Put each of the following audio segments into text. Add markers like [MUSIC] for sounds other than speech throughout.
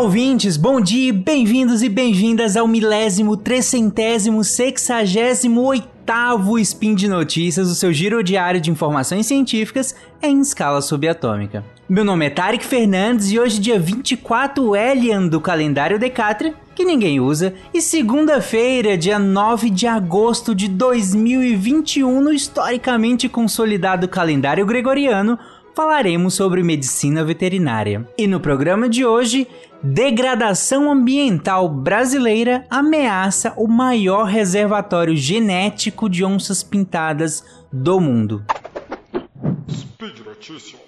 Olá, ouvintes, bom dia, bem-vindos e bem-vindas ao milésimo, trecentésimo, sexagésimo, oitavo Spin de Notícias, o seu giro diário de informações científicas em escala subatômica. Meu nome é Tarek Fernandes e hoje, dia 24 Elian do calendário Decatria, que ninguém usa, e segunda-feira, dia 9 de agosto de 2021, no historicamente consolidado calendário gregoriano, falaremos sobre medicina veterinária. E no programa de hoje, degradação ambiental brasileira ameaça o maior reservatório genético de onças pintadas do mundo. Speed Notícias.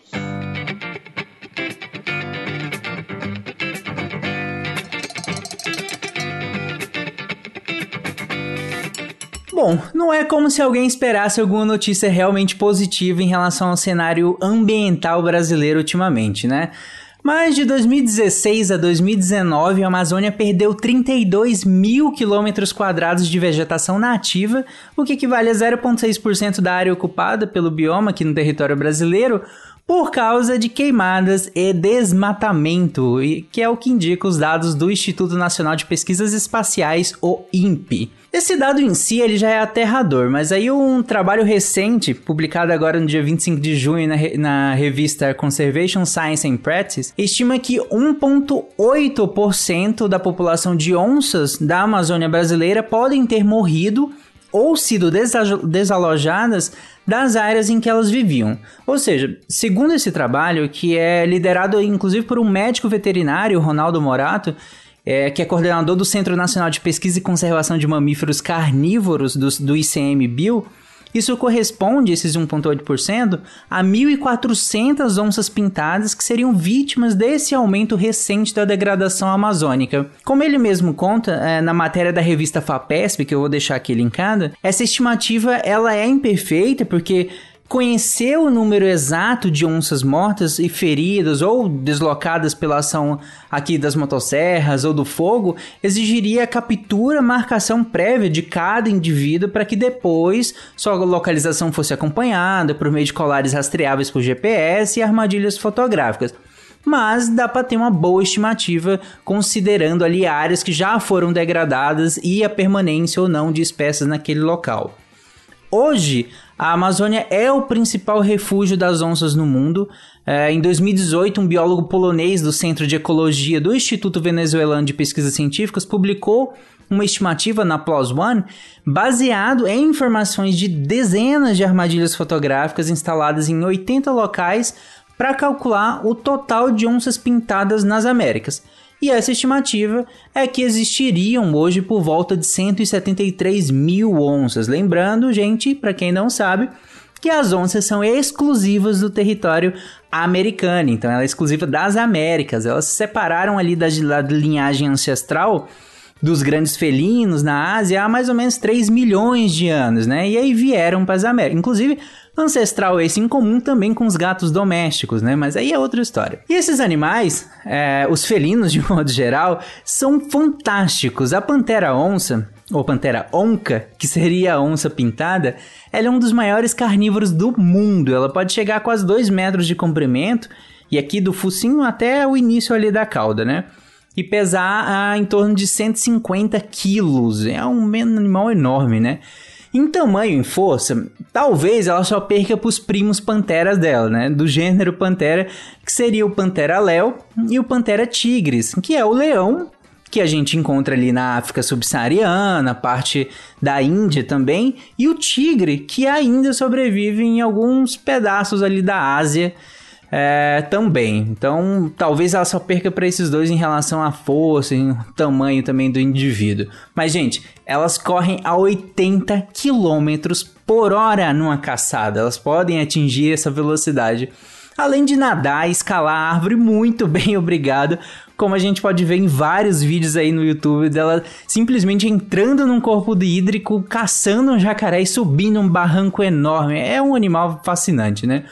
Bom, não é como se alguém esperasse alguma notícia realmente positiva em relação ao cenário ambiental brasileiro ultimamente, né? Mas de 2016 a 2019, a Amazônia perdeu 32 mil quilômetros quadrados de vegetação nativa, o que equivale a 0,6% da área ocupada pelo bioma aqui no território brasileiro, por causa de queimadas e desmatamento, que é o que indica os dados do Instituto Nacional de Pesquisas Espaciais, o INPE. Esse dado em si ele já é aterrador, mas aí um trabalho recente, publicado agora no dia 25 de junho na, re na revista Conservation Science and Practice, estima que 1,8% da população de onças da Amazônia brasileira podem ter morrido ou sido desalojadas das áreas em que elas viviam. Ou seja, segundo esse trabalho, que é liderado inclusive por um médico veterinário, Ronaldo Morato, é, que é coordenador do Centro Nacional de Pesquisa e Conservação de Mamíferos Carnívoros do, do ICMBio, isso corresponde, esses 1,8%, a 1.400 onças pintadas que seriam vítimas desse aumento recente da degradação amazônica. Como ele mesmo conta é, na matéria da revista FAPESP, que eu vou deixar aqui linkada, essa estimativa ela é imperfeita porque Conhecer o número exato de onças mortas e feridas ou deslocadas pela ação aqui das motosserras ou do fogo exigiria a captura, marcação prévia de cada indivíduo para que depois sua localização fosse acompanhada por meio de colares rastreáveis por GPS e armadilhas fotográficas mas dá para ter uma boa estimativa considerando ali áreas que já foram degradadas e a permanência ou não de espécies naquele local. Hoje, a Amazônia é o principal refúgio das onças no mundo. É, em 2018, um biólogo polonês do Centro de Ecologia do Instituto Venezuelano de Pesquisas Científicas publicou uma estimativa na PLOS ONE baseado em informações de dezenas de armadilhas fotográficas instaladas em 80 locais para calcular o total de onças pintadas nas Américas. E essa estimativa é que existiriam hoje por volta de 173 mil onças. Lembrando, gente, para quem não sabe, que as onças são exclusivas do território americano, então ela é exclusiva das Américas. Elas se separaram ali da, da linhagem ancestral dos grandes felinos na Ásia há mais ou menos 3 milhões de anos, né? E aí vieram para as Américas. Inclusive, ancestral esse em comum também com os gatos domésticos, né? Mas aí é outra história. E esses animais, é, os felinos de [LAUGHS] modo geral, são fantásticos. A pantera onça, ou pantera onca, que seria a onça pintada, ela é um dos maiores carnívoros do mundo. Ela pode chegar a quase 2 metros de comprimento e aqui do focinho até o início ali da cauda, né? E pesar ah, em torno de 150 quilos. É um animal enorme, né? Em tamanho, em força, talvez ela só perca para os primos panteras dela, né? Do gênero pantera, que seria o pantera léo e o pantera tigres, que é o leão que a gente encontra ali na África subsaariana, parte da Índia também, e o tigre, que ainda sobrevive em alguns pedaços ali da Ásia é, também. Então, talvez ela só perca para esses dois em relação à força e tamanho também do indivíduo. Mas, gente, elas correm a 80 km por hora numa caçada. Elas podem atingir essa velocidade. Além de nadar e escalar a árvore muito [LAUGHS] bem, obrigado. Como a gente pode ver em vários vídeos aí no YouTube dela simplesmente entrando num corpo de hídrico, caçando um jacaré e subindo um barranco enorme. É um animal fascinante, né?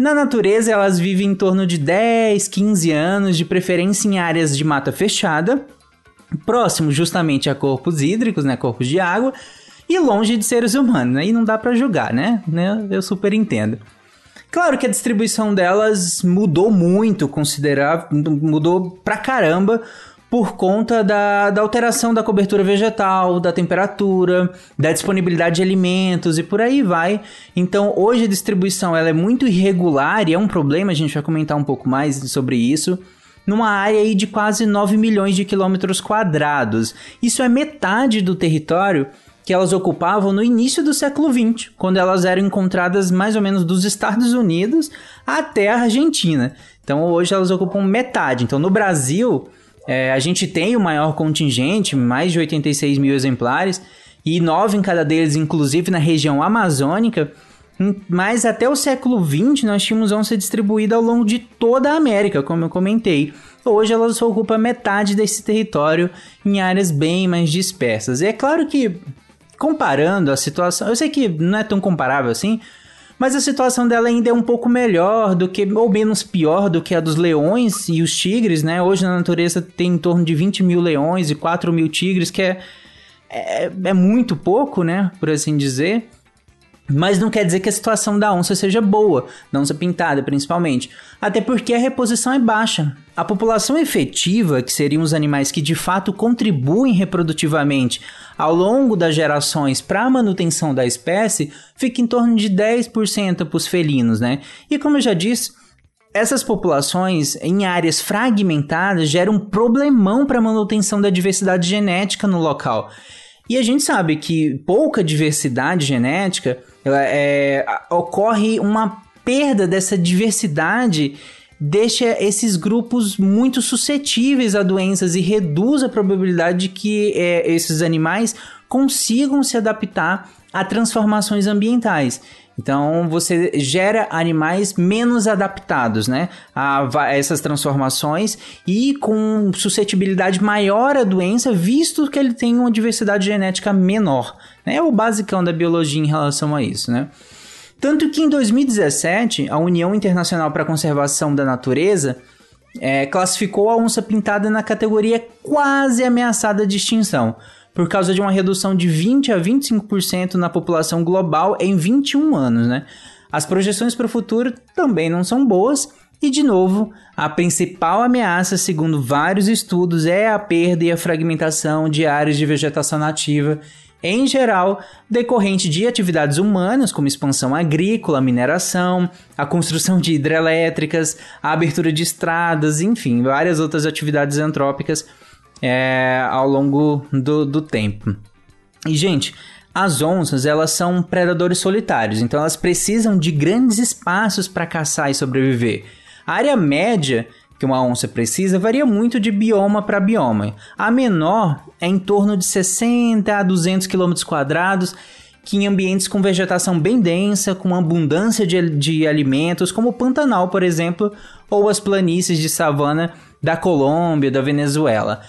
Na natureza, elas vivem em torno de 10, 15 anos, de preferência em áreas de mata fechada, próximo justamente a corpos hídricos, né, corpos de água, e longe de seres humanos. Aí né? não dá para julgar, né? Eu super entendo. Claro que a distribuição delas mudou muito, considerável, mudou pra caramba por conta da, da alteração da cobertura vegetal, da temperatura, da disponibilidade de alimentos e por aí vai. Então, hoje a distribuição ela é muito irregular e é um problema, a gente vai comentar um pouco mais sobre isso numa área de quase 9 milhões de quilômetros quadrados. Isso é metade do território que elas ocupavam no início do século XX, quando elas eram encontradas mais ou menos dos Estados Unidos até a Argentina. Então hoje elas ocupam metade. Então no Brasil é, a gente tem o maior contingente, mais de 86 mil exemplares, e nove em cada deles, inclusive na região amazônica. Mas até o século XX nós tínhamos onça distribuída ao longo de toda a América, como eu comentei. Hoje ela só ocupa metade desse território em áreas bem mais dispersas. E é claro que, comparando a situação, eu sei que não é tão comparável assim, mas a situação dela ainda é um pouco melhor do que, ou menos pior do que a dos leões e os tigres, né? Hoje na natureza tem em torno de 20 mil leões e 4 mil tigres, que é, é, é muito pouco, né? Por assim dizer. Mas não quer dizer que a situação da onça seja boa, da onça pintada principalmente, até porque a reposição é baixa. A população efetiva, que seriam os animais que de fato contribuem reprodutivamente ao longo das gerações para a manutenção da espécie, fica em torno de 10% para os felinos, né? E como eu já disse, essas populações em áreas fragmentadas geram um problemão para a manutenção da diversidade genética no local. E a gente sabe que pouca diversidade genética é, ocorre uma perda dessa diversidade deixa esses grupos muito suscetíveis a doenças e reduz a probabilidade de que é, esses animais consigam se adaptar a transformações ambientais. Então você gera animais menos adaptados, né, a, essas transformações e com suscetibilidade maior à doença, visto que ele tem uma diversidade genética menor. Né? É o basicão da biologia em relação a isso, né? Tanto que em 2017, a União Internacional para a Conservação da Natureza é, classificou a onça pintada na categoria quase ameaçada de extinção por causa de uma redução de 20 a 25% na população global em 21 anos, né? As projeções para o futuro também não são boas. E de novo, a principal ameaça, segundo vários estudos, é a perda e a fragmentação de áreas de vegetação nativa, em geral, decorrente de atividades humanas, como expansão agrícola, mineração, a construção de hidrelétricas, a abertura de estradas, enfim, várias outras atividades antrópicas é, ao longo do, do tempo. E, gente, as onças, elas são predadores solitários, então elas precisam de grandes espaços para caçar e sobreviver. A área média que uma onça precisa varia muito de bioma para bioma. A menor é em torno de 60 a 200 km quadrados, que em ambientes com vegetação bem densa, com abundância de, de alimentos, como o Pantanal, por exemplo, ou as planícies de savana da Colômbia, da Venezuela.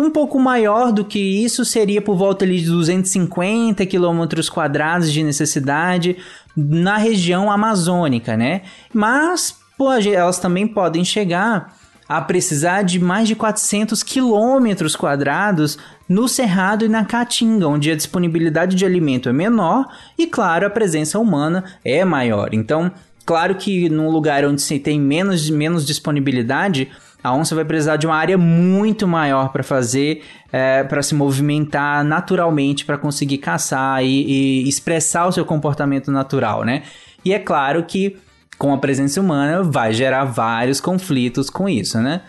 Um pouco maior do que isso seria por volta de 250 quilômetros quadrados de necessidade na região amazônica, né? Mas pô, elas também podem chegar a precisar de mais de 400 quilômetros quadrados no Cerrado e na Caatinga, onde a disponibilidade de alimento é menor e, claro, a presença humana é maior. Então, claro que num lugar onde se tem menos, menos disponibilidade, a onça vai precisar de uma área muito maior para fazer, é, para se movimentar naturalmente, para conseguir caçar e, e, expressar o seu comportamento natural, né? E é claro que com a presença humana vai gerar vários conflitos com isso, né?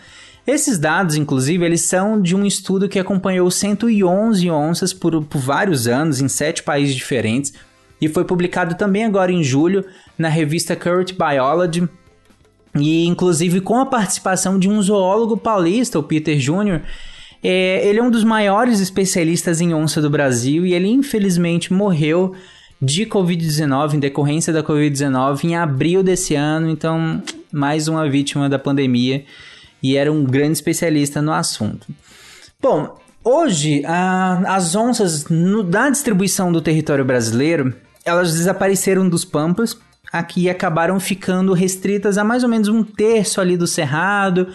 Esses dados, inclusive, eles são de um estudo que acompanhou 111 onças por, por vários anos em sete países diferentes e foi publicado também agora em julho na revista Current Biology e inclusive com a participação de um zoólogo paulista, o Peter Jr., é, ele é um dos maiores especialistas em onça do Brasil e ele infelizmente morreu de Covid-19, em decorrência da Covid-19, em abril desse ano. Então, mais uma vítima da pandemia e era um grande especialista no assunto. Bom, hoje a, as onças no, da distribuição do território brasileiro elas desapareceram dos pampas aqui acabaram ficando restritas a mais ou menos um terço ali do cerrado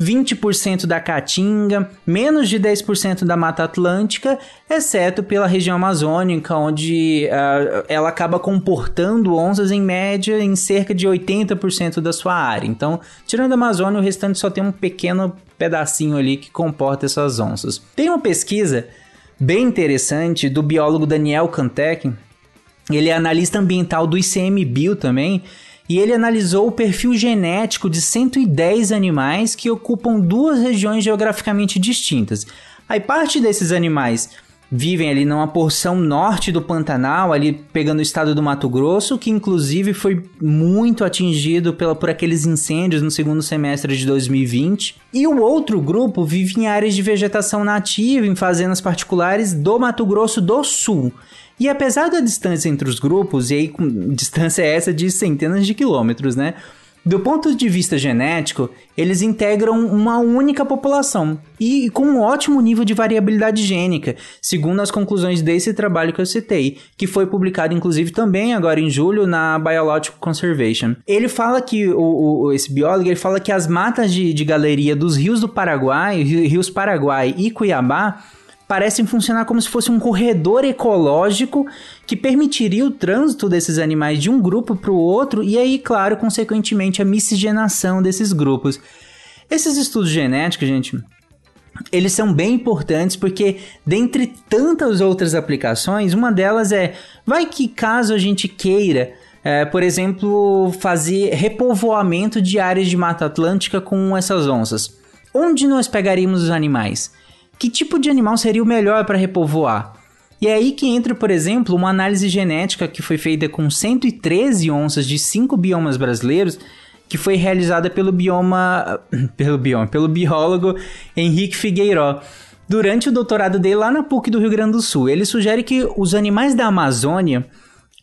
20% da Caatinga, menos de 10% da Mata Atlântica, exceto pela região amazônica, onde uh, ela acaba comportando onças em média em cerca de 80% da sua área. Então, tirando a Amazônia, o restante só tem um pequeno pedacinho ali que comporta essas onças. Tem uma pesquisa bem interessante do biólogo Daniel Kantek, ele é analista ambiental do ICMBio também, e ele analisou o perfil genético de 110 animais que ocupam duas regiões geograficamente distintas. Aí parte desses animais vivem ali numa porção norte do Pantanal, ali pegando o estado do Mato Grosso, que inclusive foi muito atingido pela, por aqueles incêndios no segundo semestre de 2020. E o outro grupo vive em áreas de vegetação nativa, em fazendas particulares do Mato Grosso do Sul. E apesar da distância entre os grupos, e aí [LAUGHS] distância é essa de centenas de quilômetros, né? Do ponto de vista genético, eles integram uma única população e com um ótimo nível de variabilidade gênica, segundo as conclusões desse trabalho que eu citei, que foi publicado inclusive também agora em julho na Biological Conservation. Ele fala que, o, o esse biólogo, ele fala que as matas de, de galeria dos rios do Paraguai, rios Paraguai e Cuiabá, parecem funcionar como se fosse um corredor ecológico que permitiria o trânsito desses animais de um grupo para o outro e aí, claro, consequentemente, a miscigenação desses grupos. Esses estudos genéticos, gente, eles são bem importantes porque, dentre tantas outras aplicações, uma delas é: vai que caso a gente queira, é, por exemplo, fazer repovoamento de áreas de Mata Atlântica com essas onças, onde nós pegaríamos os animais? Que tipo de animal seria o melhor para repovoar? E é aí que entra, por exemplo, uma análise genética que foi feita com 113 onças de cinco biomas brasileiros, que foi realizada pelo bioma, [CLEARS THROAT] pelo bioma, pelo biólogo Henrique Figueiró. Durante o doutorado dele lá na PUC do Rio Grande do Sul, ele sugere que os animais da Amazônia,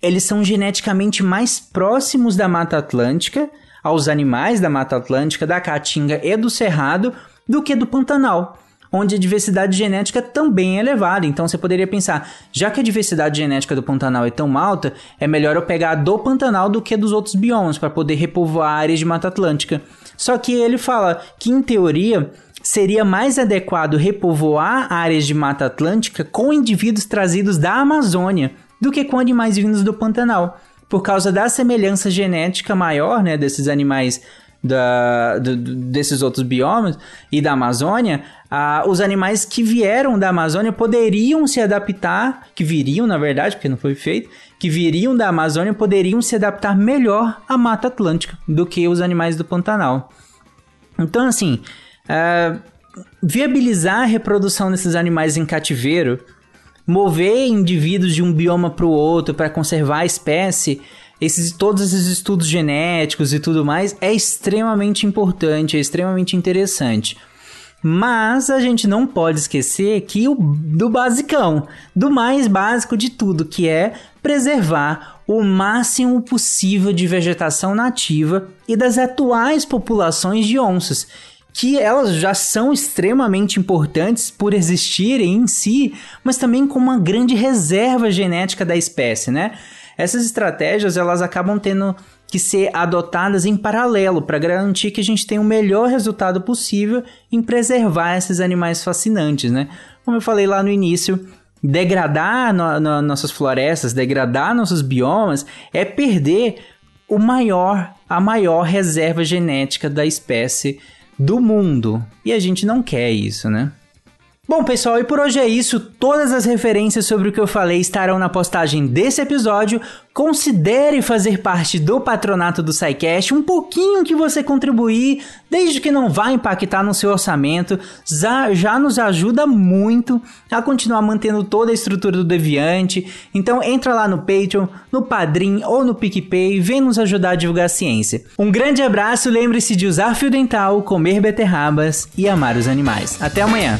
eles são geneticamente mais próximos da Mata Atlântica, aos animais da Mata Atlântica, da Caatinga e do Cerrado, do que do Pantanal onde a diversidade genética também é elevada. Então você poderia pensar, já que a diversidade genética do Pantanal é tão alta, é melhor eu pegar do Pantanal do que dos outros biomas para poder repovoar áreas de Mata Atlântica. Só que ele fala que, em teoria, seria mais adequado repovoar áreas de Mata Atlântica com indivíduos trazidos da Amazônia do que com animais vindos do Pantanal. Por causa da semelhança genética maior né, desses animais da, do, desses outros biomas e da Amazônia, ah, os animais que vieram da Amazônia poderiam se adaptar, que viriam na verdade, porque não foi feito, que viriam da Amazônia poderiam se adaptar melhor à Mata Atlântica do que os animais do Pantanal. Então, assim, ah, viabilizar a reprodução desses animais em cativeiro, mover indivíduos de um bioma para o outro para conservar a espécie, esses, todos esses estudos genéticos e tudo mais é extremamente importante, é extremamente interessante. Mas a gente não pode esquecer que o do basicão, do mais básico de tudo, que é preservar o máximo possível de vegetação nativa e das atuais populações de onças, que elas já são extremamente importantes por existirem em si, mas também como uma grande reserva genética da espécie, né? Essas estratégias elas acabam tendo que ser adotadas em paralelo para garantir que a gente tenha o melhor resultado possível em preservar esses animais fascinantes, né? Como eu falei lá no início, degradar no, no, nossas florestas, degradar nossos biomas é perder o maior, a maior reserva genética da espécie do mundo. E a gente não quer isso, né? Bom, pessoal, e por hoje é isso. Todas as referências sobre o que eu falei estarão na postagem desse episódio. Considere fazer parte do patronato do SciCast. Um pouquinho que você contribuir, desde que não vá impactar no seu orçamento, já, já nos ajuda muito a continuar mantendo toda a estrutura do Deviante. Então entra lá no Patreon, no Padrim ou no PicPay e vem nos ajudar a divulgar a ciência. Um grande abraço, lembre-se de usar fio dental, comer beterrabas e amar os animais. Até amanhã!